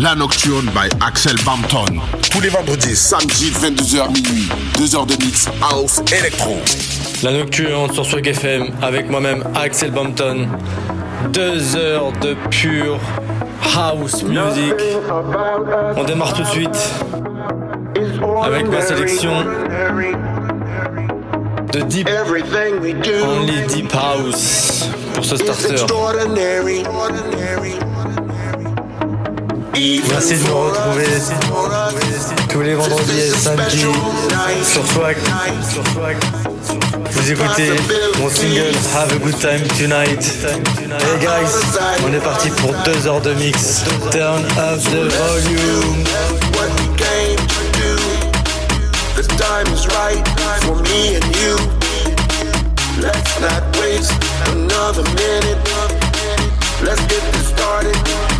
La Nocturne by Axel Bampton. Tous les vendredis, samedi, 22h minuit. 2 heures de mix house électro. La Nocturne sur Swag FM avec moi-même Axel Bampton. 2 heures de pure house music. On démarre tout de suite avec ma sélection de Deep Only Deep House pour ce starter. Merci de nous retrouver tous les vendredis et samedis sur Swag. Vous écoutez mon single Have a Good Time Tonight. Hey guys, on est parti pour deux heures de mix. Turn up the volume. The time is right for me and you. Let's not waste another minute. Let's get this started.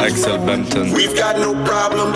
Axel. We've got no problem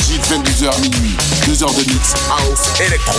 Énergie 22h minuit, 2 heures de mix house électro.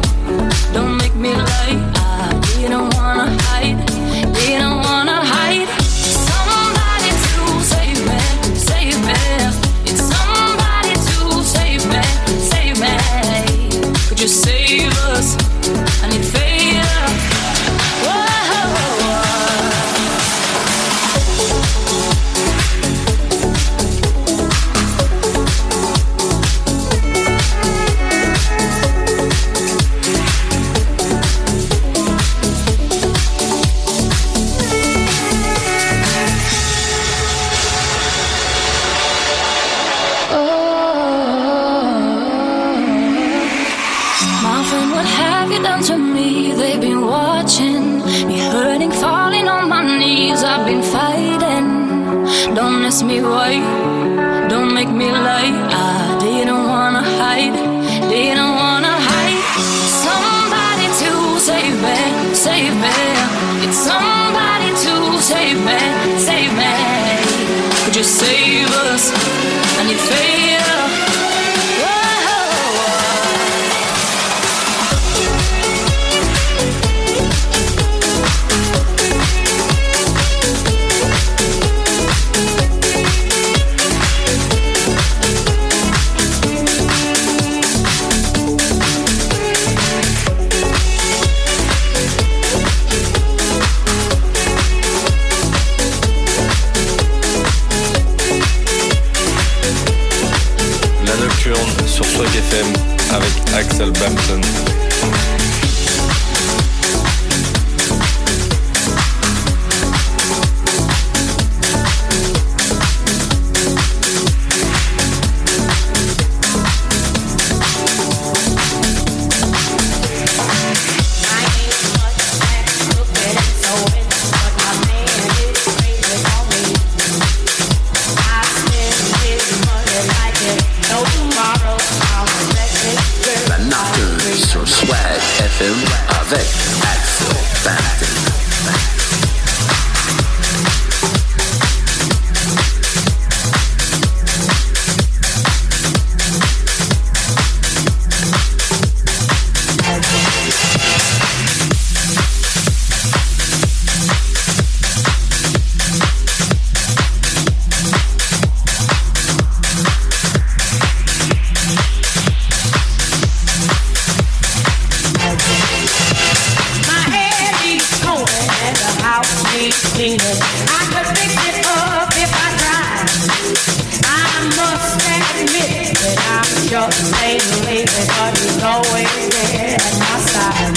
always at my side.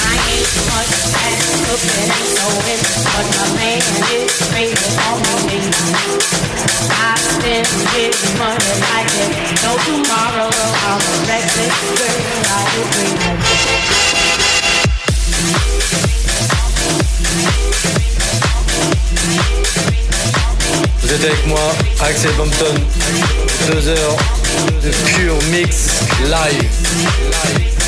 I ain't much at cooking my man crazy me. I spend his money like. No tomorrow, I'm a reckless girl. I. Thank you. Vous êtes avec moi, Axel Bampton. Deux heures de pur mix live. live.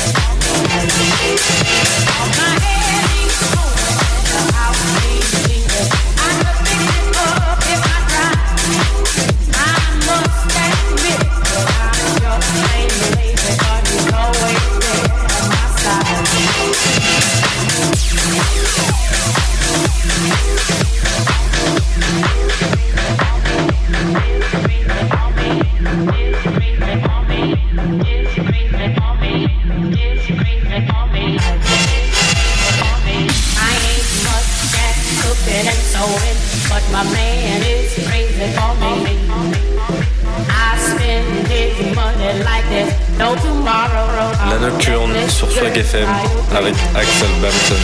La Nocturne sur Flag FM avec Axel Bampton.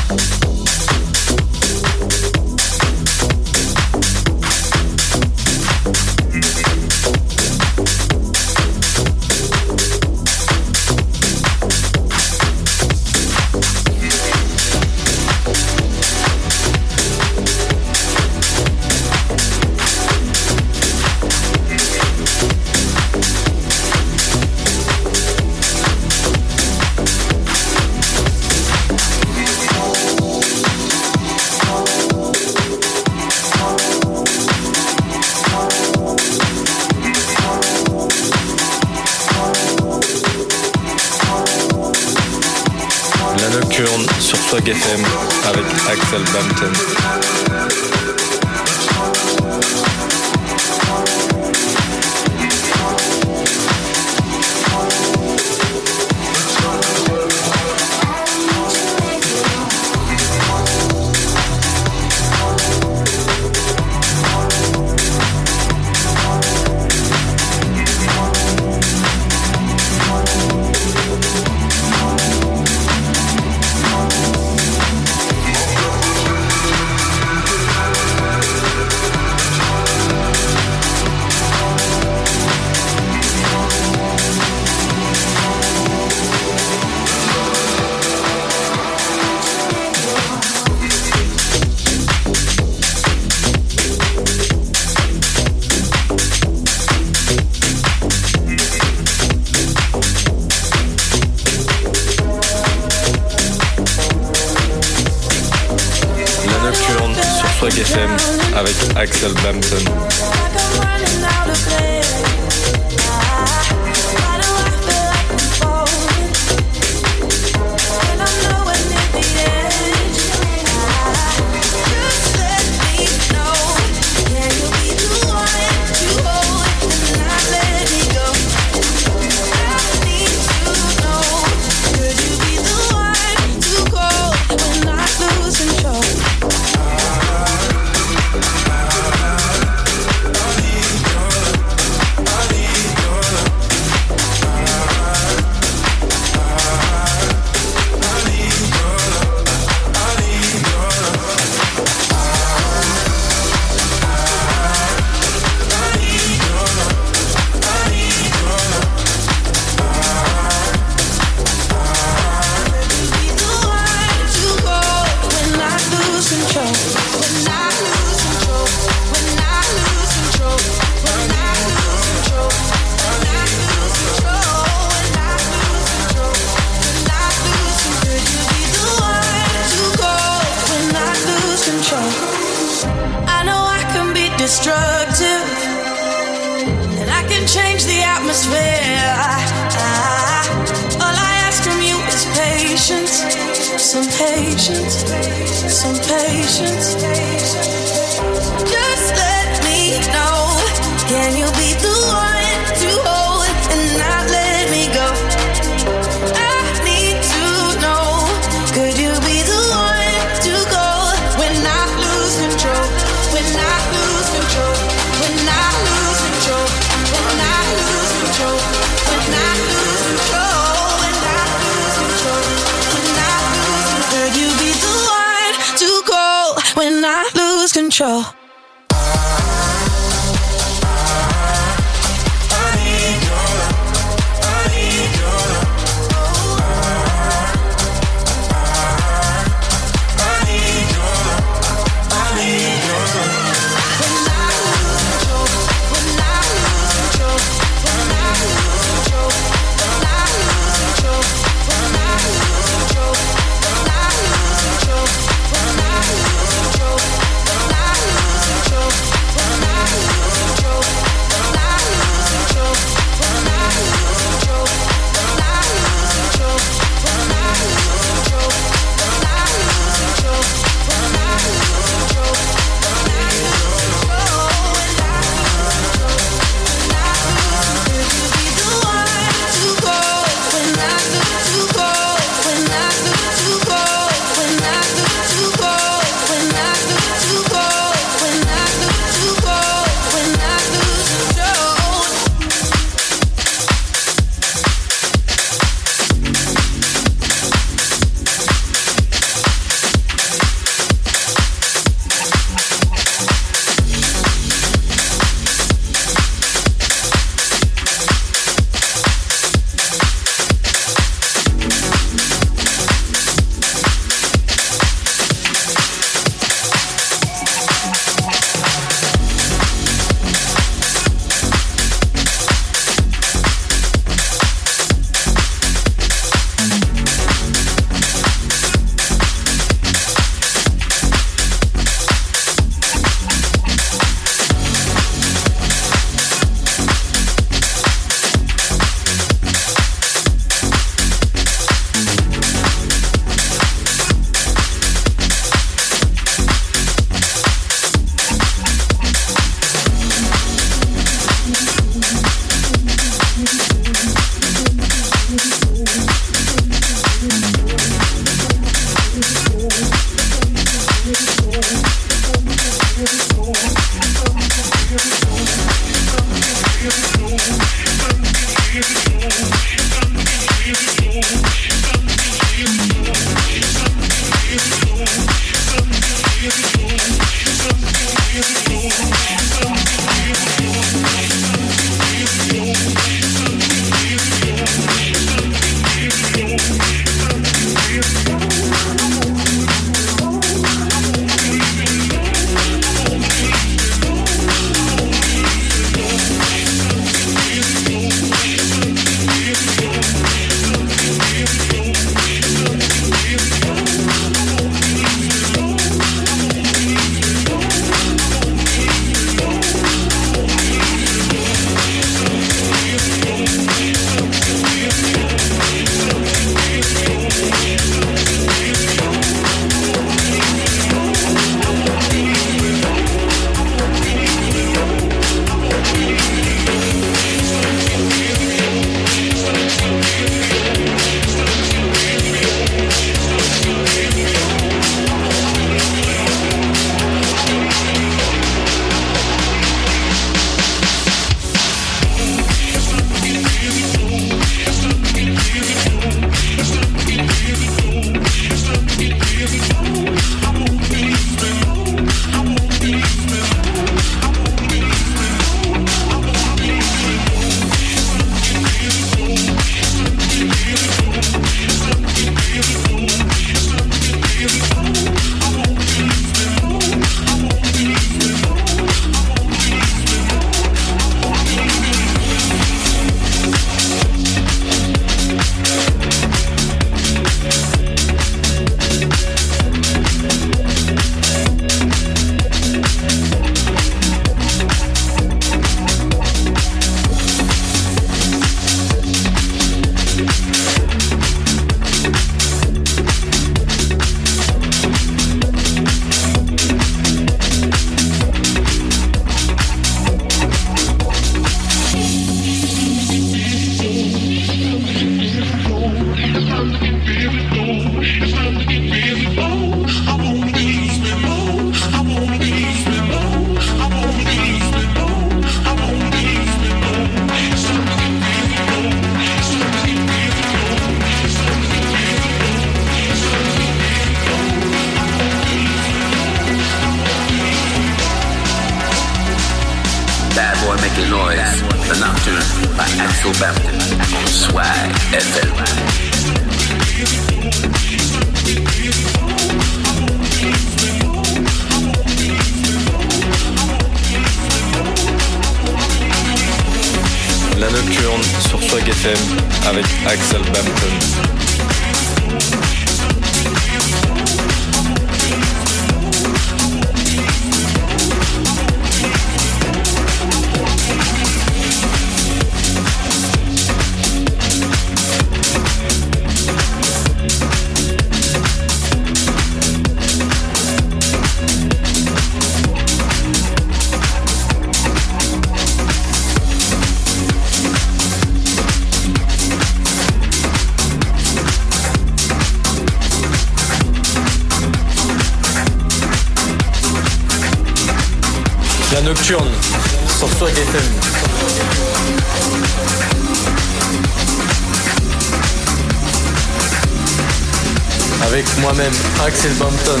Avec moi-même Axel Bampton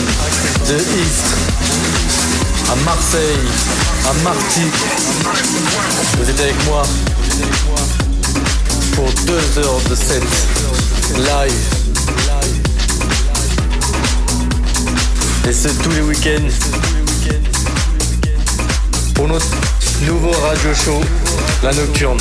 de East à Marseille, à Marty. Vous êtes avec moi pour deux heures de set live. Et c'est tous les week-ends pour notre nouveau radio show, La Nocturne.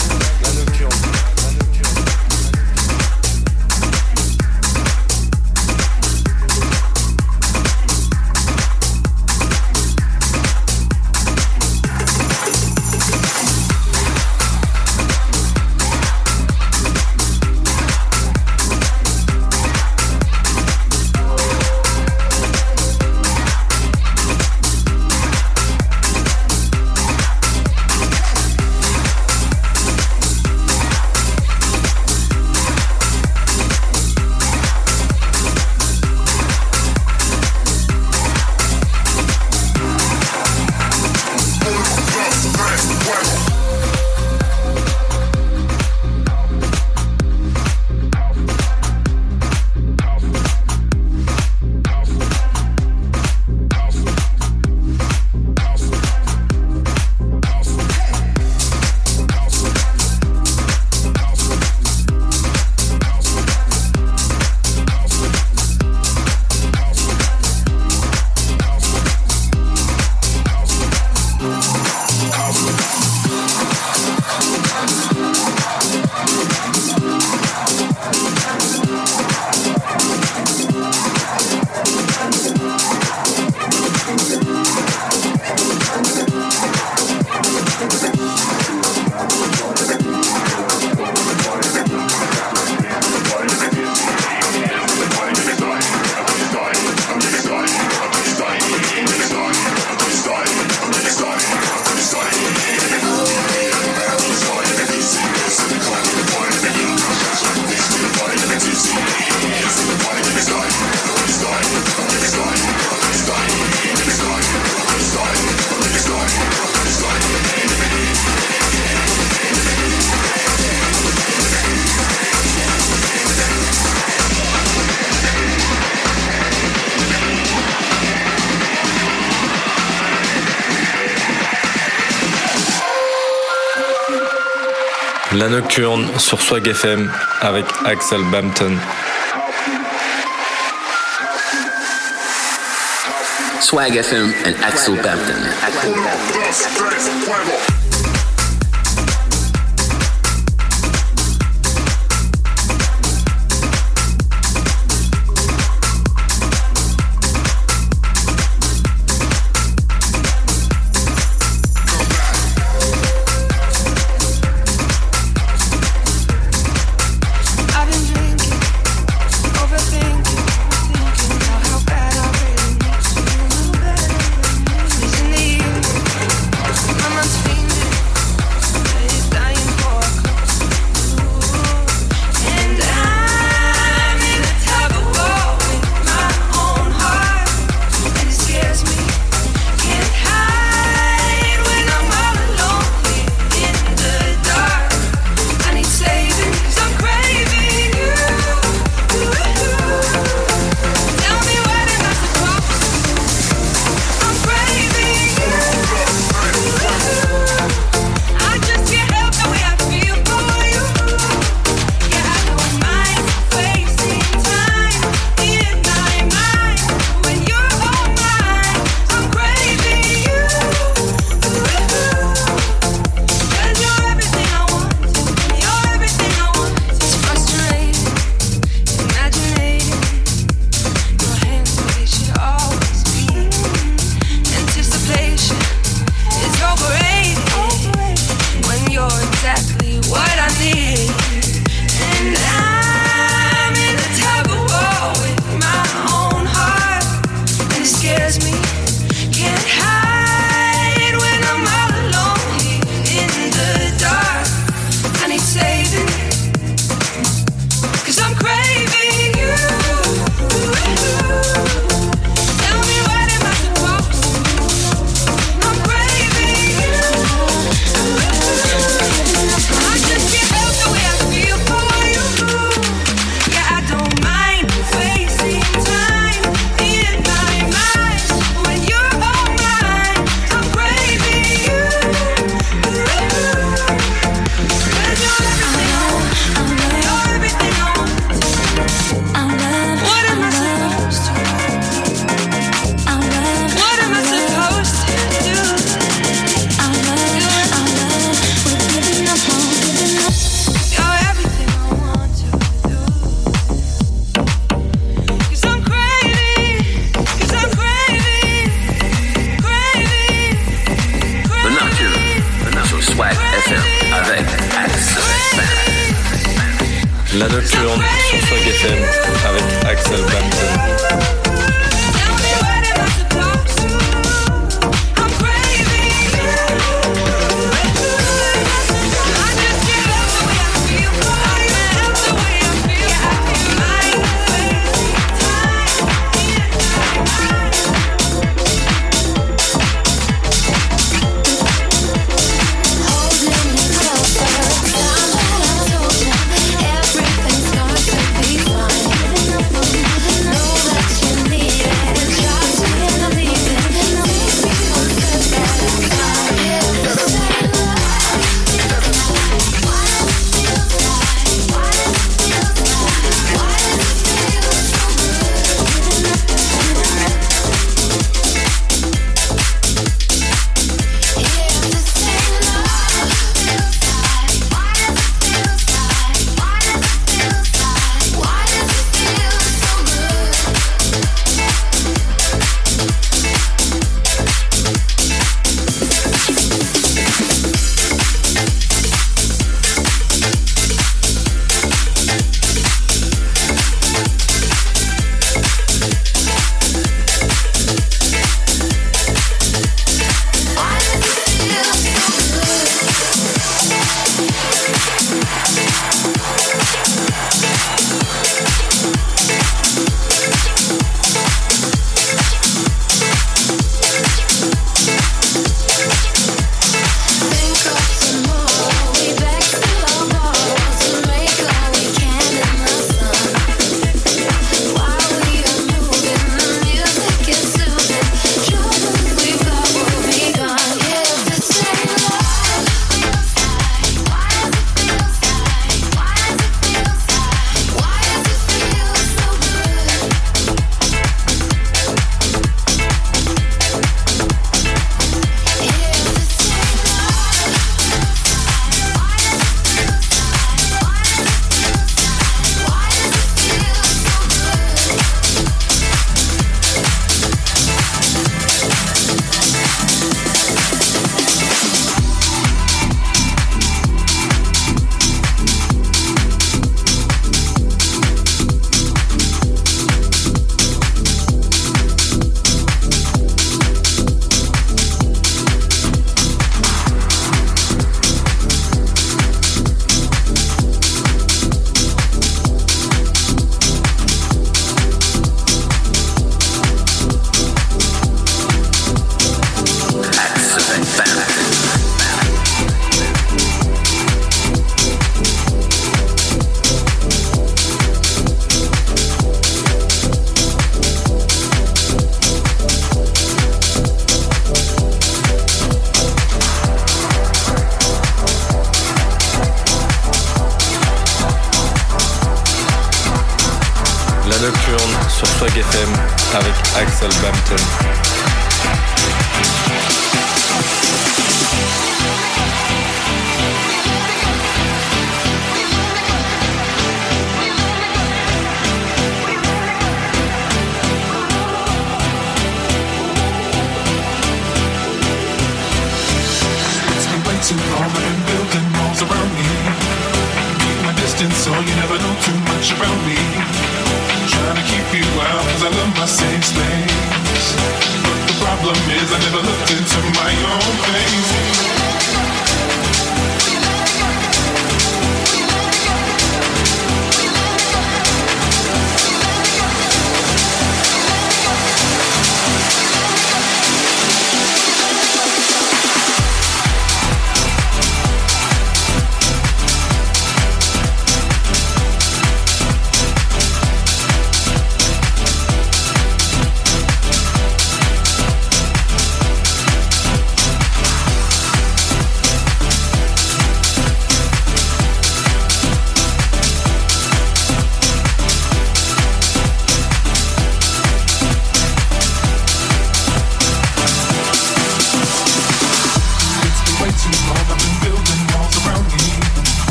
Nocturne sur Swag FM avec Axel Bampton. Swag FM and Axel Bampton.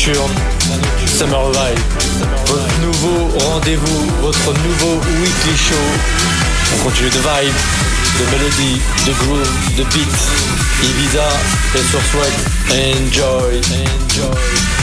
Nocturne, Summer Vibe. Votre nouveau rendez-vous, votre nouveau weekly show. On continue de vibe, de mélodie, de groove, de beat. Ibiza et sur Swag. Enjoy, enjoy.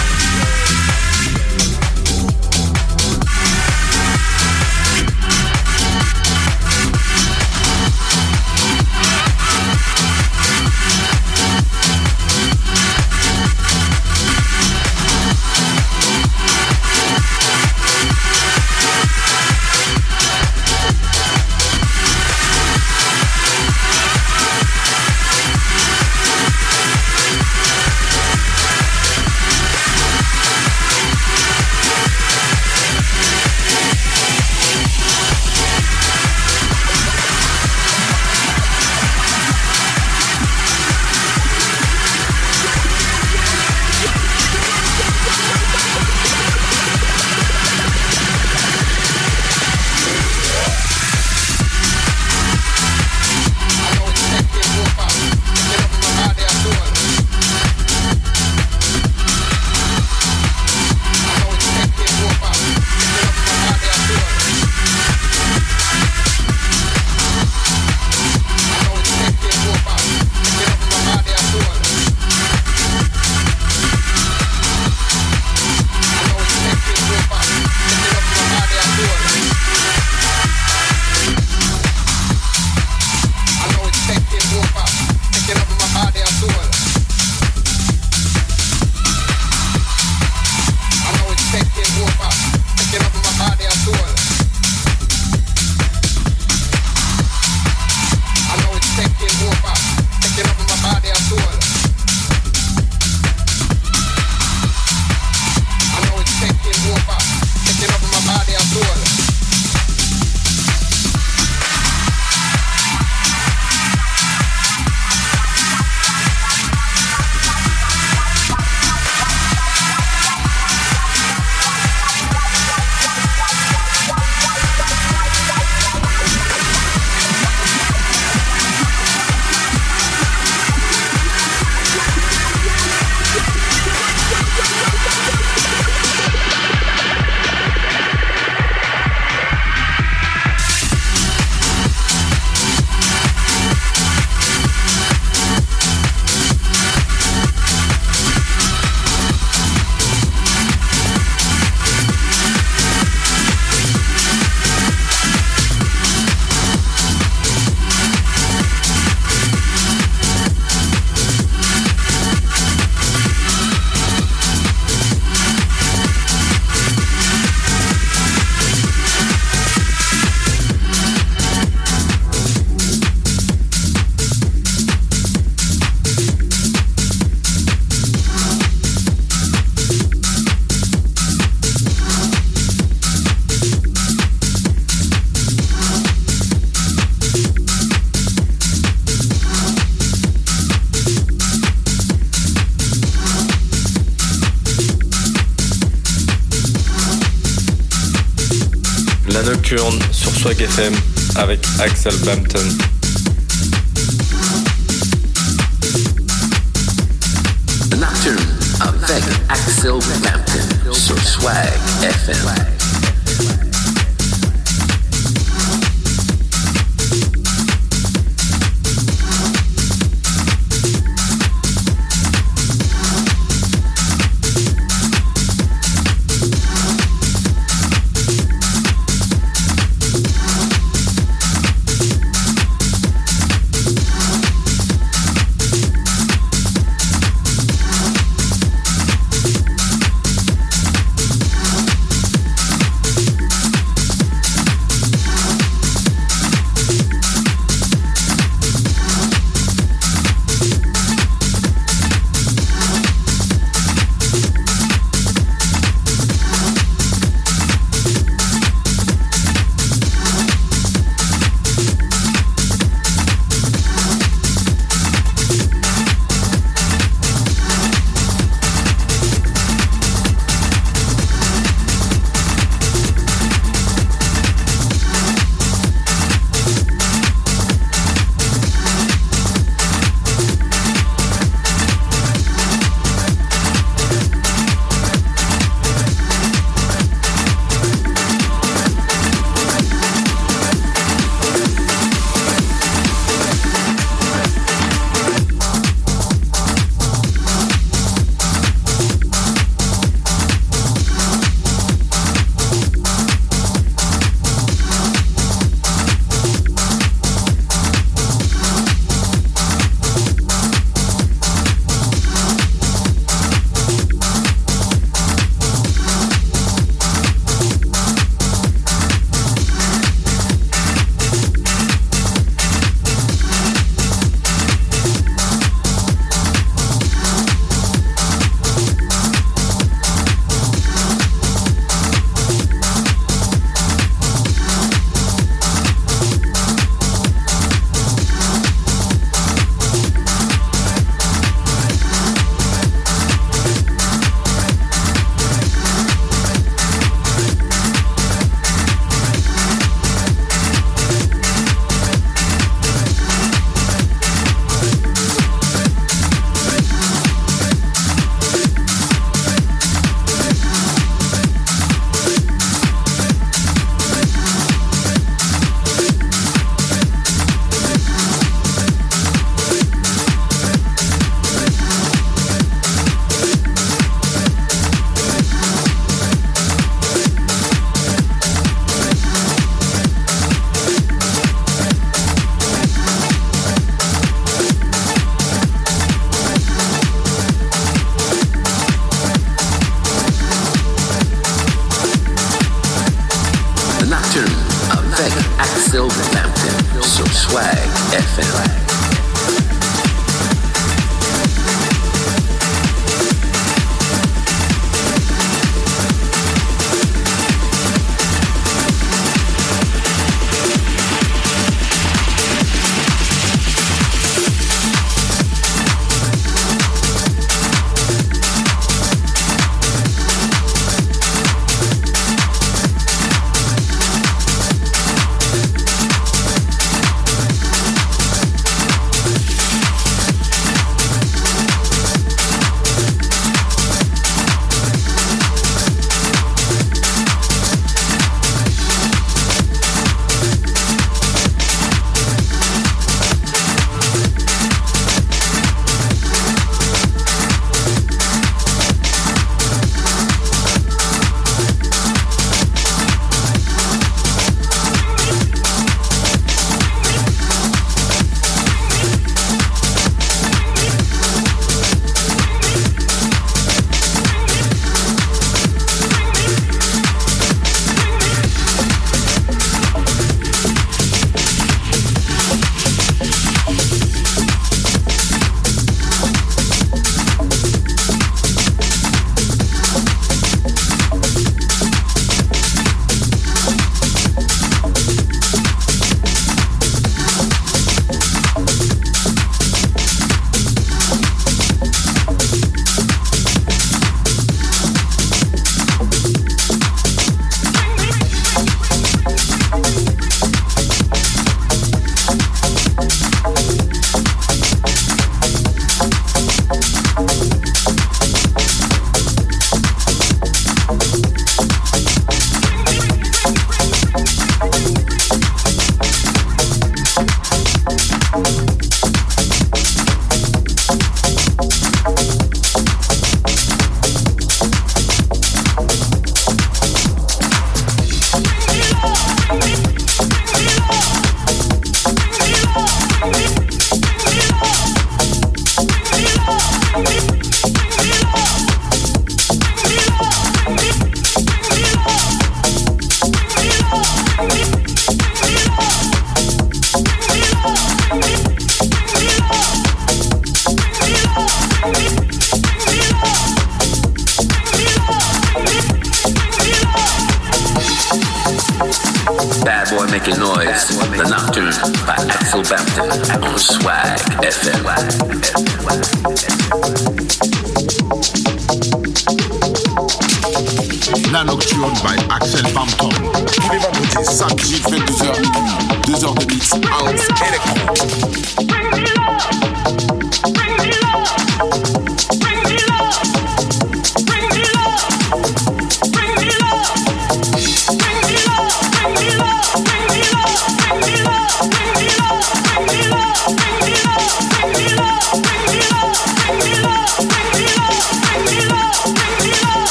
FM avec Axel Bampton. Nocturne avec Axel Bampton sur Swag FM.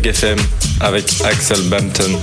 FM avec Axel Bampton.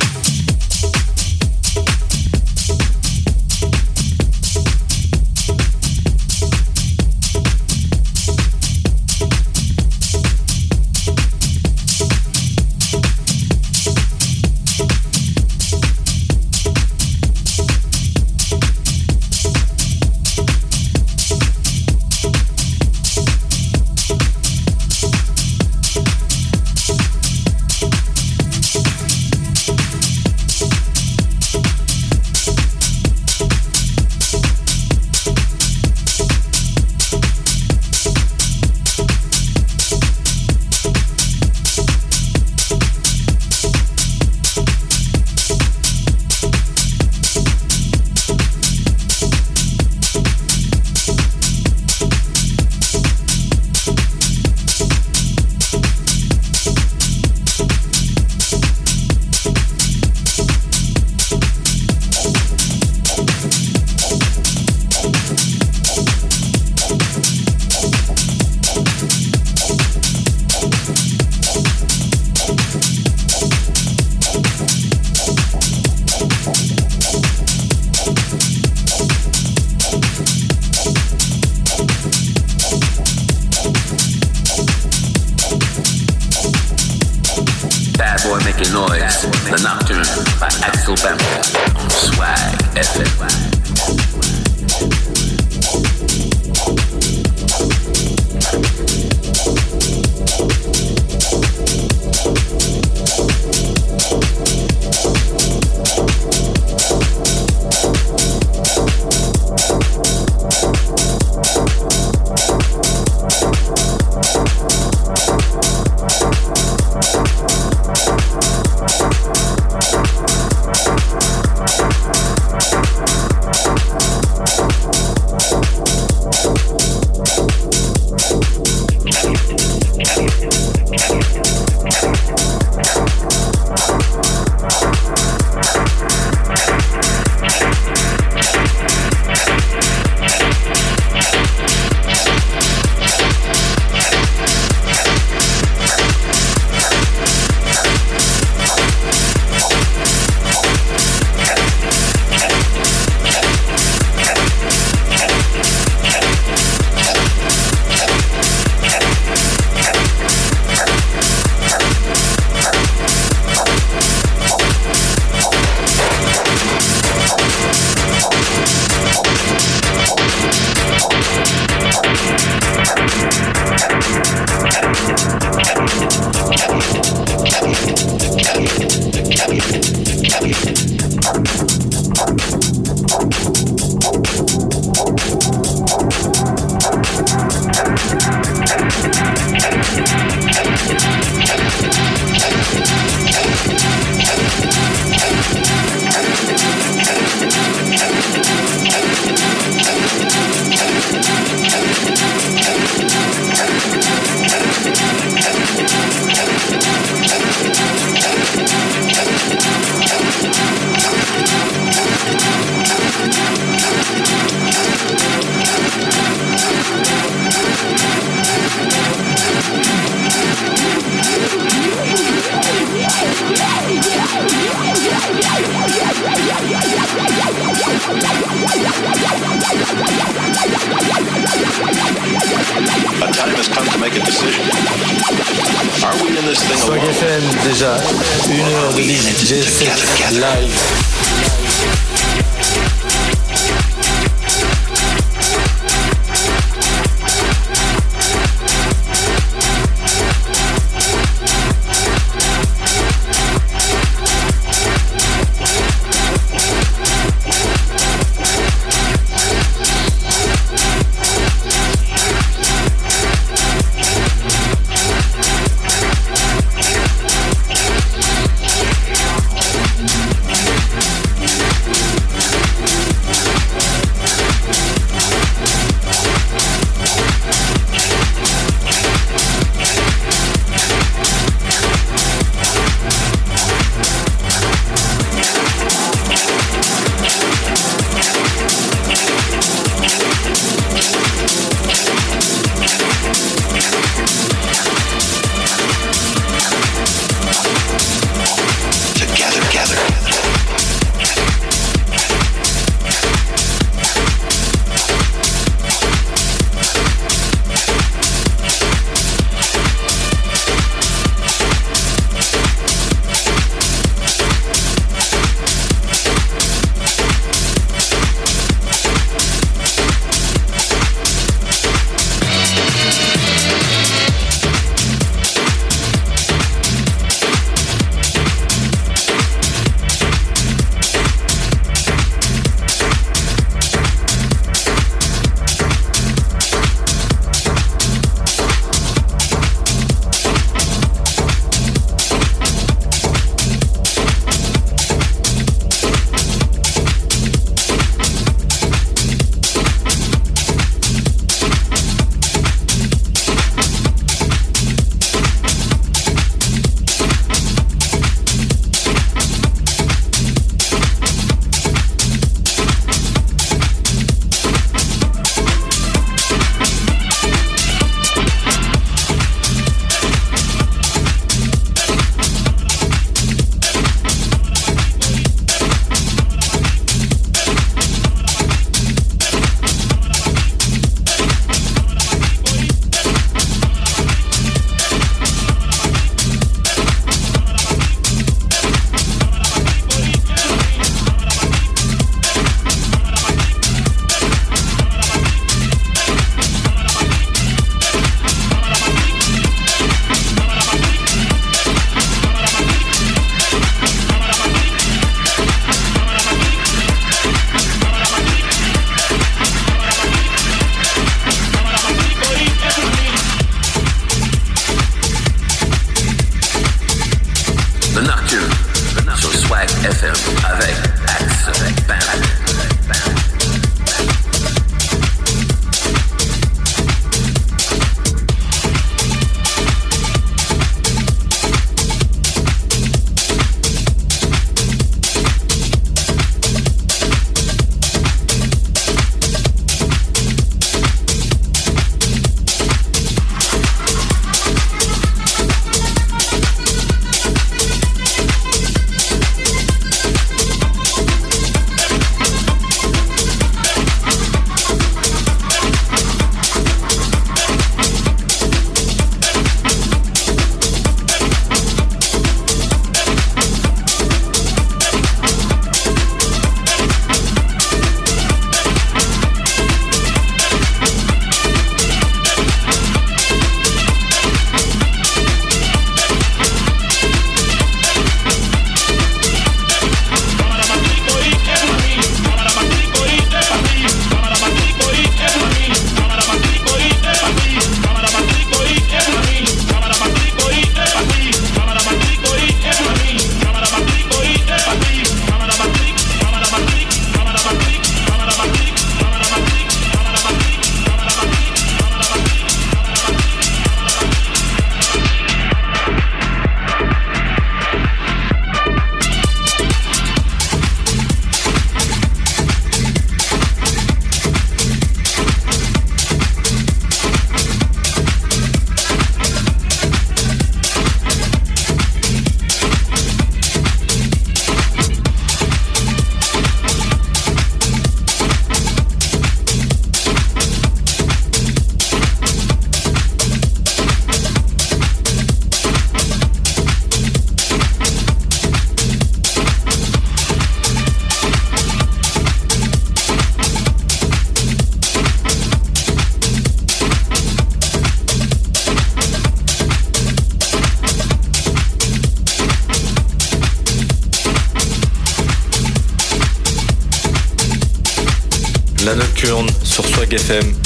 Sur Swag FM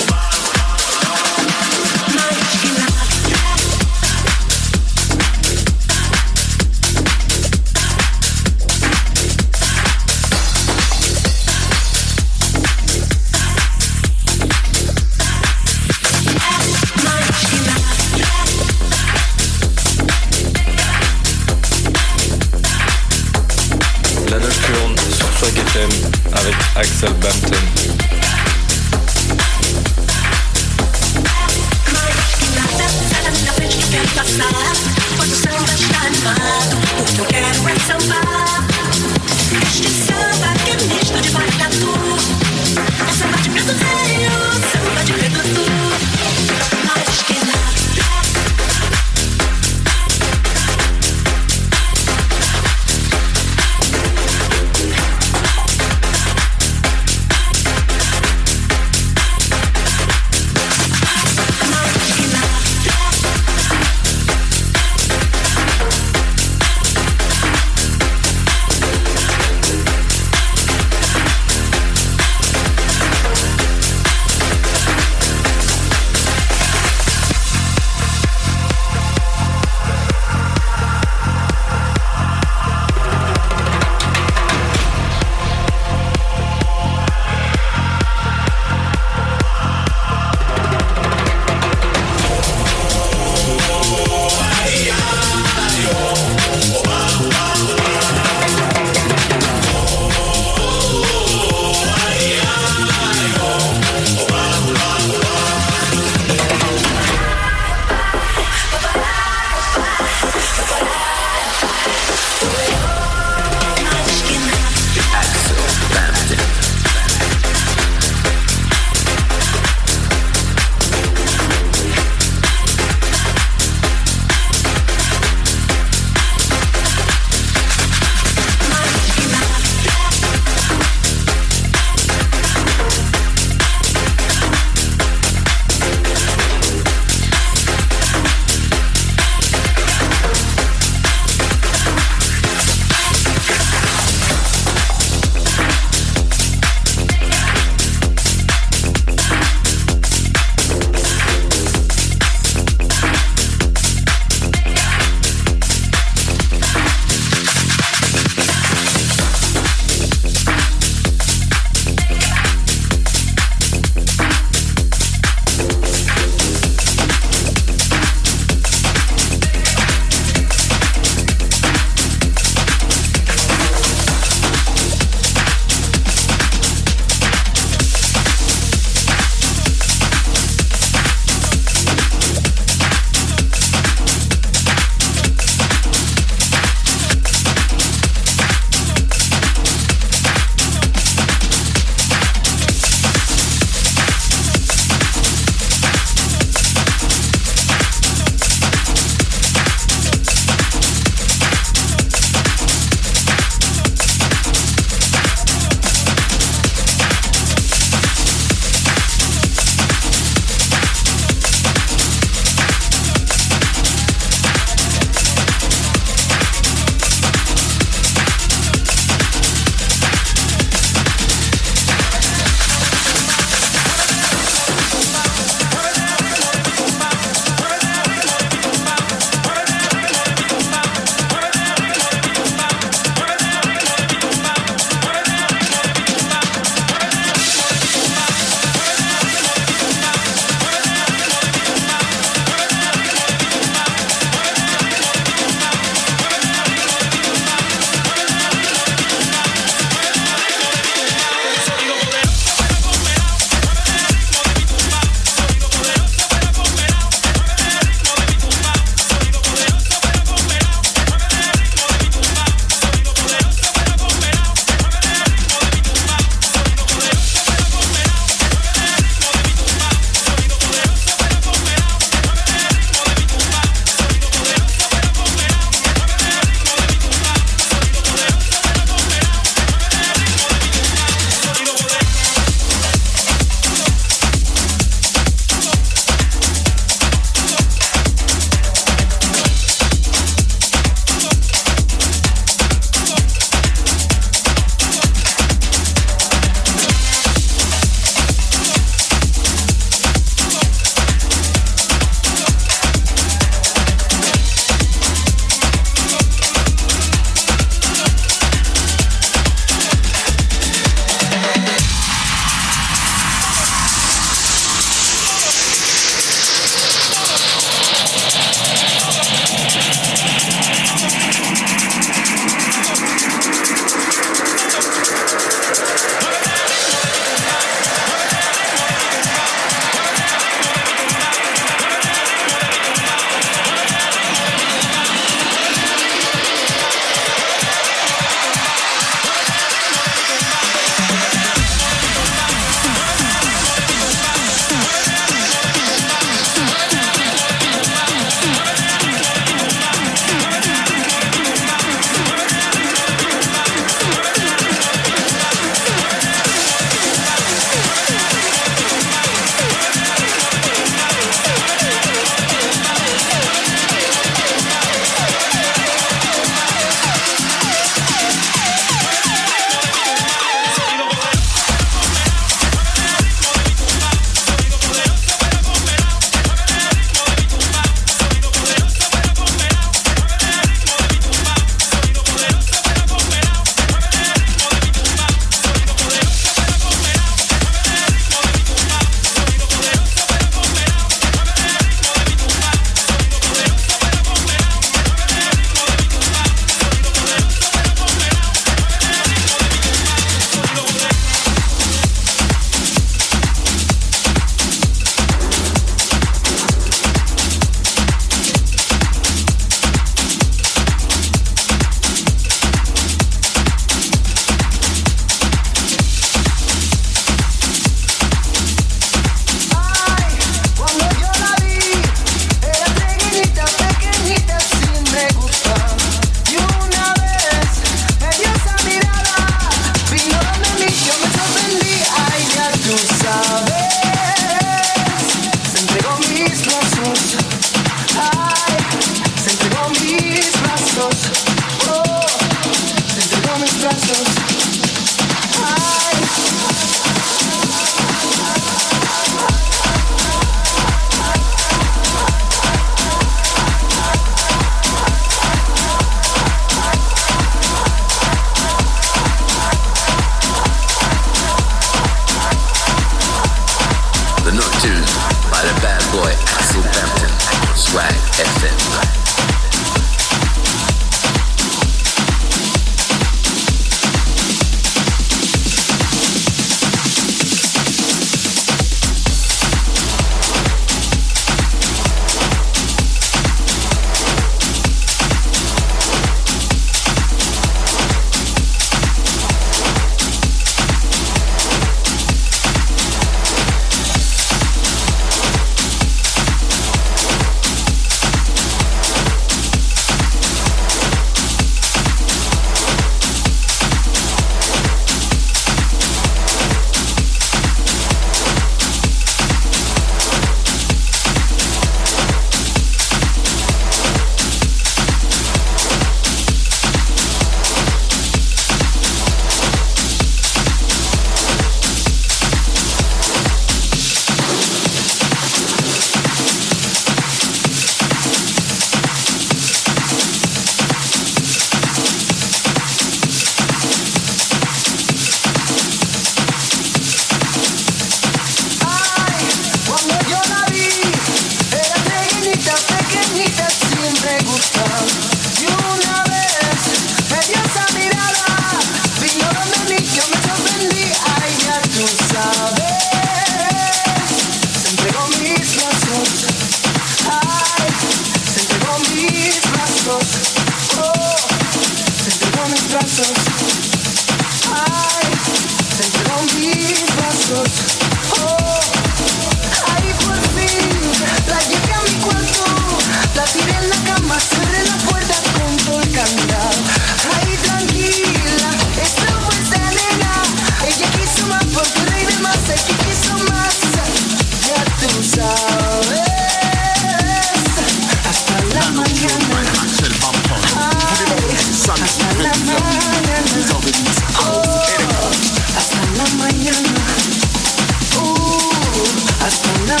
La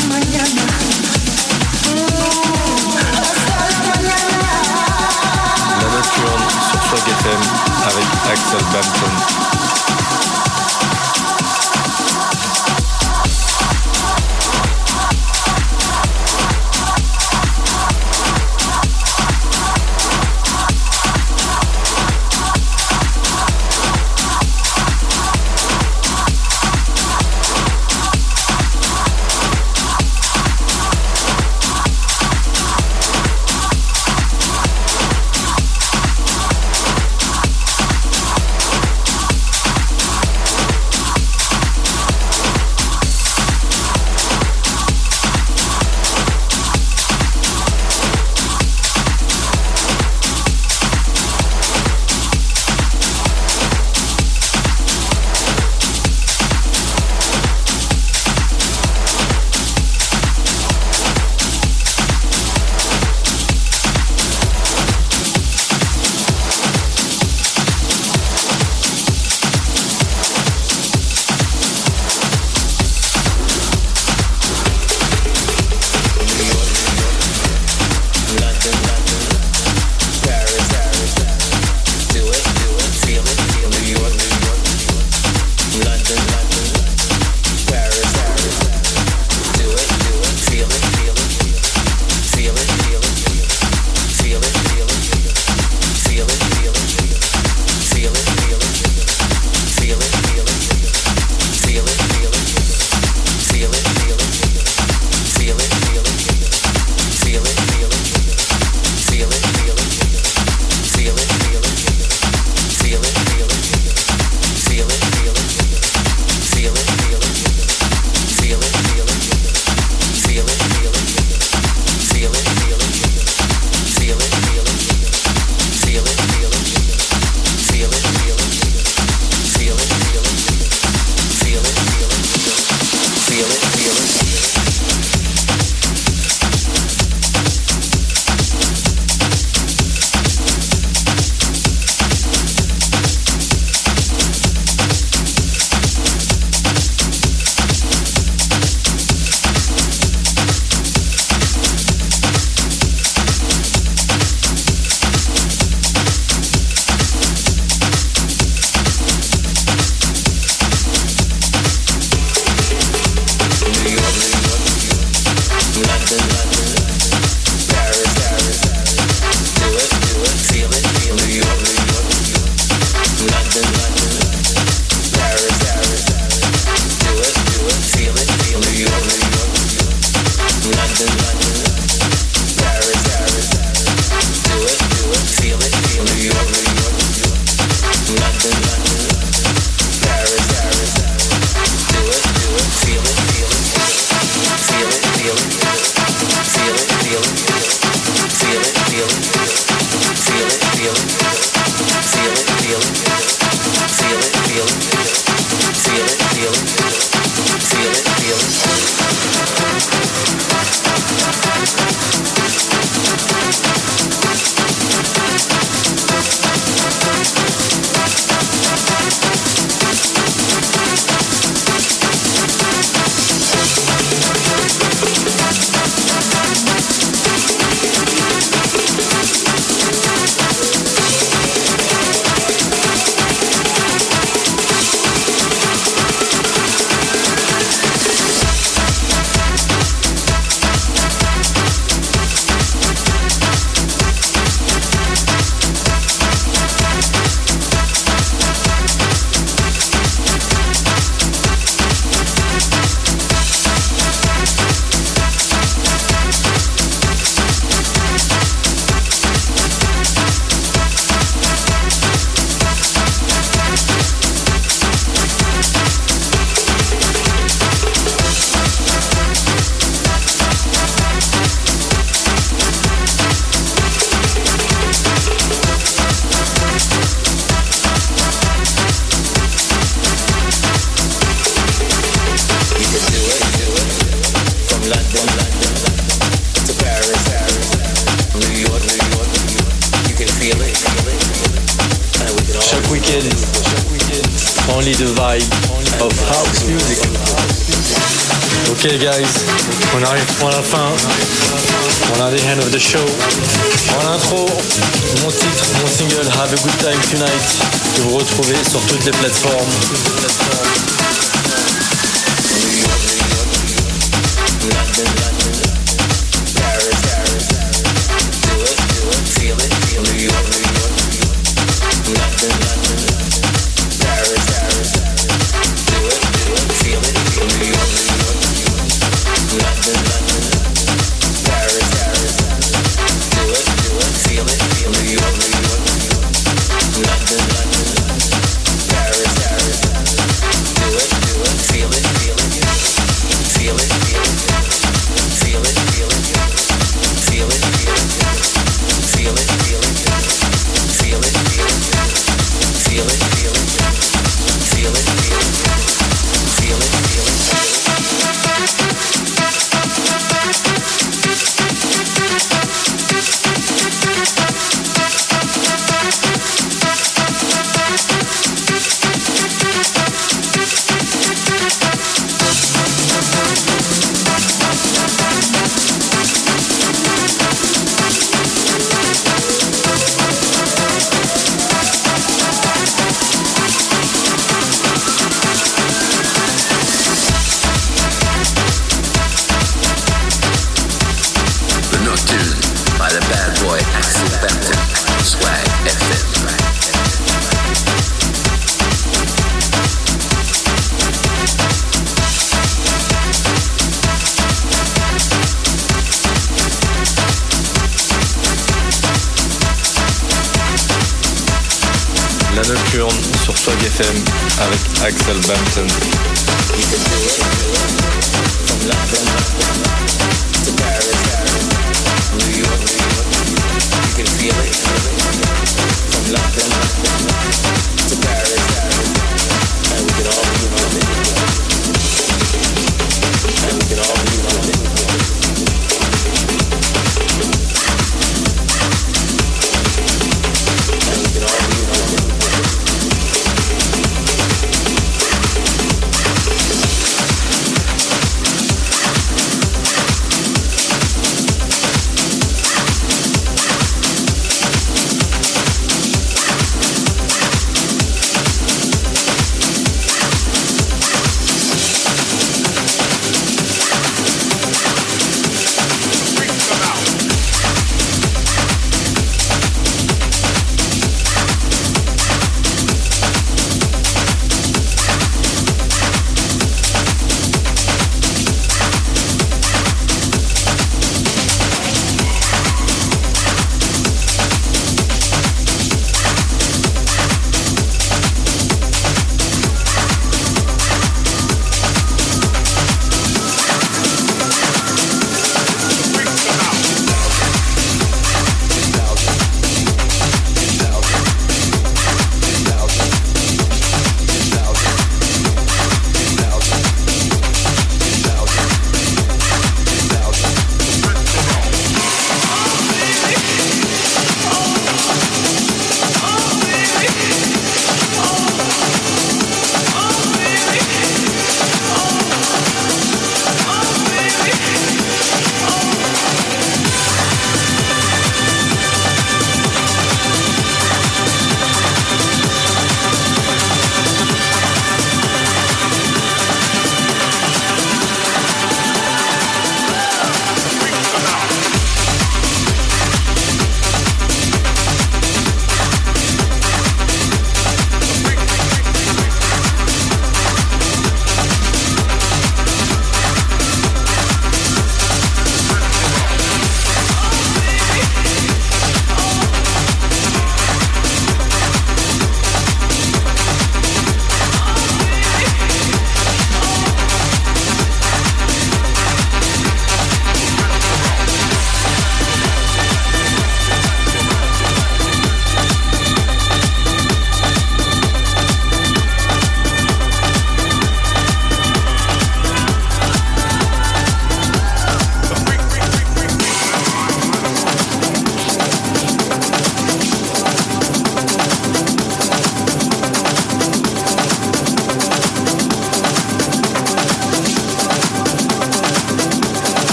nature sur Tocque et avec Axel Bampton. La fin. On a the end of the show. En intro, mon titre, mon single Have a Good Time Tonight que vous retrouvez sur toutes les plateformes.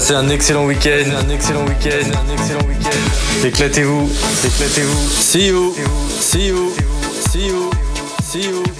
Passez un excellent week-end, un excellent week-end, un excellent week-end. Éclatez-vous, éclatez-vous. See you, see you, see you, see you, see you.